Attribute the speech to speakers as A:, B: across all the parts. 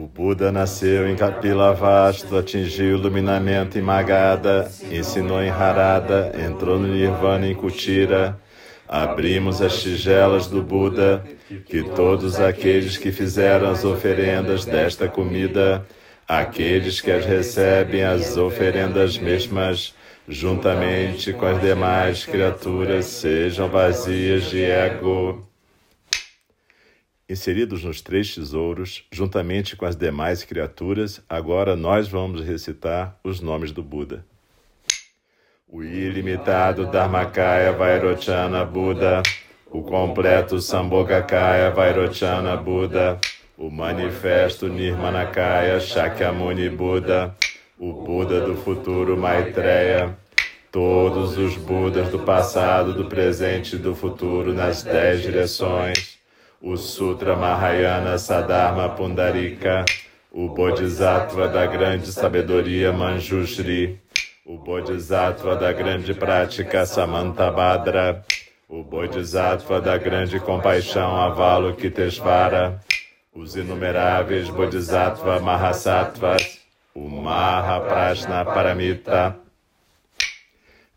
A: O Buda nasceu em Kapilavastu, atingiu o iluminamento em Magadha, ensinou em Harada, entrou no Nirvana em Kutira. Abrimos as tigelas do Buda, que todos aqueles que fizeram as oferendas desta comida, aqueles que as recebem as oferendas mesmas, juntamente com as demais criaturas, sejam vazias de ego inseridos nos três tesouros, juntamente com as demais criaturas, agora nós vamos recitar os nomes do Buda. O ilimitado Dharmakaya Vairochana Buda, o completo Sambhogakaya Vairochana Buda, o manifesto Nirmanakaya Shakyamuni Buda, o Buda do futuro Maitreya, todos os Budas do passado, do presente e do futuro nas dez direções, o Sutra Mahayana Sadharma Pundarika, o Bodhisattva da grande sabedoria Manjushri, o Bodhisattva da grande prática Samantabhadra, o Bodhisattva da grande compaixão Avalokitesvara, os inumeráveis Bodhisattva Mahasattvas, o Mahaprajna Paramita.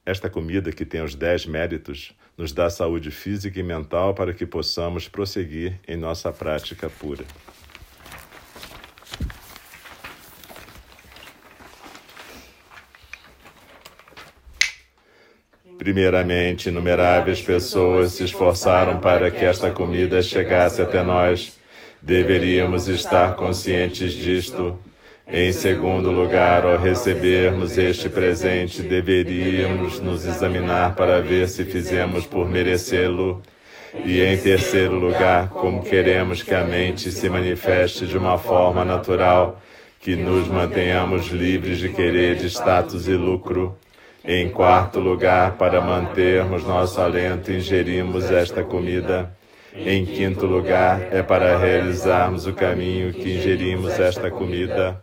A: Esta comida que tem os dez méritos nos dá saúde física e mental para que possamos prosseguir em nossa prática pura. Primeiramente, inumeráveis pessoas se esforçaram para que esta comida chegasse até nós. Deveríamos estar conscientes disto em segundo lugar, ao recebermos este presente, deveríamos nos examinar para ver se fizemos por merecê-lo. E em terceiro lugar, como queremos que a mente se manifeste de uma forma natural, que nos mantenhamos livres de querer de status e lucro. Em quarto lugar, para mantermos nosso alento, ingerimos esta comida. Em quinto lugar, é para realizarmos o caminho que ingerimos esta comida.